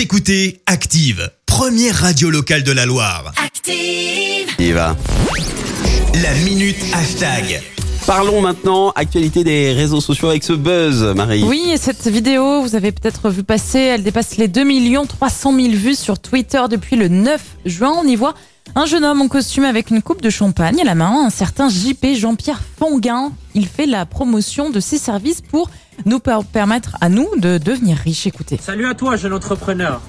Vous écoutez Active, première radio locale de la Loire. Active. Il va. La minute hashtag. Parlons maintenant actualité des réseaux sociaux avec ce buzz, Marie. Oui, et cette vidéo, vous avez peut-être vu passer, elle dépasse les 2 300 000 vues sur Twitter depuis le 9 juin. On y voit un jeune homme en costume avec une coupe de champagne à la main, un certain JP Jean-Pierre Fonguin. Il fait la promotion de ses services pour nous per- permettre à nous de devenir riches. Écoutez. Salut à toi, jeune entrepreneur.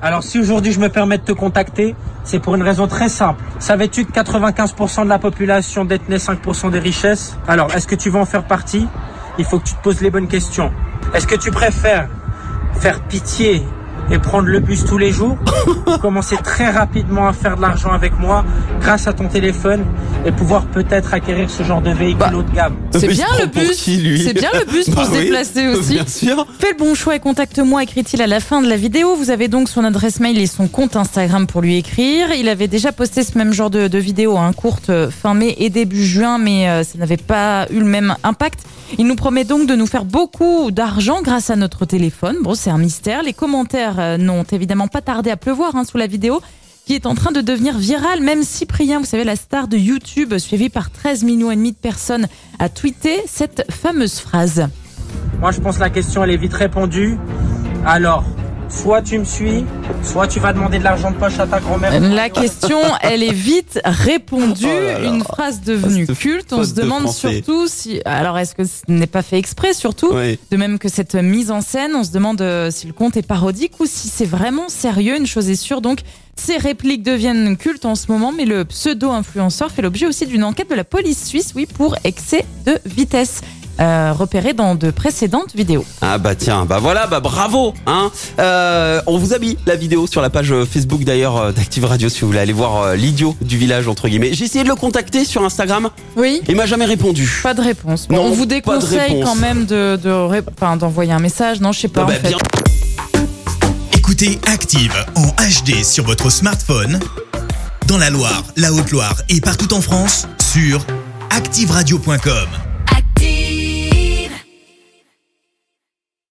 Alors si aujourd'hui je me permets de te contacter, c'est pour une raison très simple. Savais-tu que 95% de la population détenait 5% des richesses? Alors est-ce que tu veux en faire partie? Il faut que tu te poses les bonnes questions. Est-ce que tu préfères faire pitié et prendre le bus tous les jours ou commencer très rapidement à faire de l'argent avec moi grâce à ton téléphone et pouvoir peut-être acquérir ce genre de véhicule Bah, haut de gamme C'est bien le bus. C'est bien le bus pour Bah se oui, déplacer aussi. Bien sûr. Fais le bon choix et contacte-moi, écrit-il à la fin de la vidéo. Vous avez donc son adresse mail et son compte Instagram pour lui écrire. Il avait déjà posté ce même genre de, de vidéo, hein, courte euh, fin mai et début juin, mais euh, ça n'avait pas eu le même impact. Il nous promet donc de nous faire beaucoup d'argent grâce à notre téléphone. Bon, c'est un mystère. Les commentaires euh, n'ont évidemment pas tardé à pleuvoir hein, sous la vidéo qui est en train de devenir virale. Même Cyprien, vous savez, la star de YouTube, suivi par 13 millions et demi de personnes, a tweeté cette fameuse phrase. Moi, je pense que la question, elle est vite répondue. Alors, soit tu me suis, soit tu vas demander de l'argent de poche à ta grand-mère. La question, elle est vite répondue. Oh là là. Une phrase devenue culte. On se de demande surtout si. Alors, est-ce que ce n'est pas fait exprès, surtout Oui. De même que cette mise en scène, on se demande euh, si le conte est parodique ou si c'est vraiment sérieux. Une chose est sûre, donc, ces répliques deviennent cultes en ce moment, mais le pseudo-influenceur fait l'objet aussi d'une enquête de la police suisse, oui, pour excès de vitesse. Euh, repéré dans de précédentes vidéos. Ah bah tiens, bah voilà, bah bravo, hein. Euh, on vous a mis la vidéo sur la page Facebook d'ailleurs euh, d'Active Radio si vous voulez aller voir euh, l'idiot du village entre guillemets. J'ai essayé de le contacter sur Instagram, Oui. il m'a jamais répondu. Pas de réponse. Bon, Non, on vous déconseille quand même de, de ré- enfin, d'envoyer un message. Non, je sais pas. Ah bah, en fait. bien. Écoutez Active en HD sur votre smartphone, dans la Loire, la Haute-Loire et partout en France, sur activeradio.com.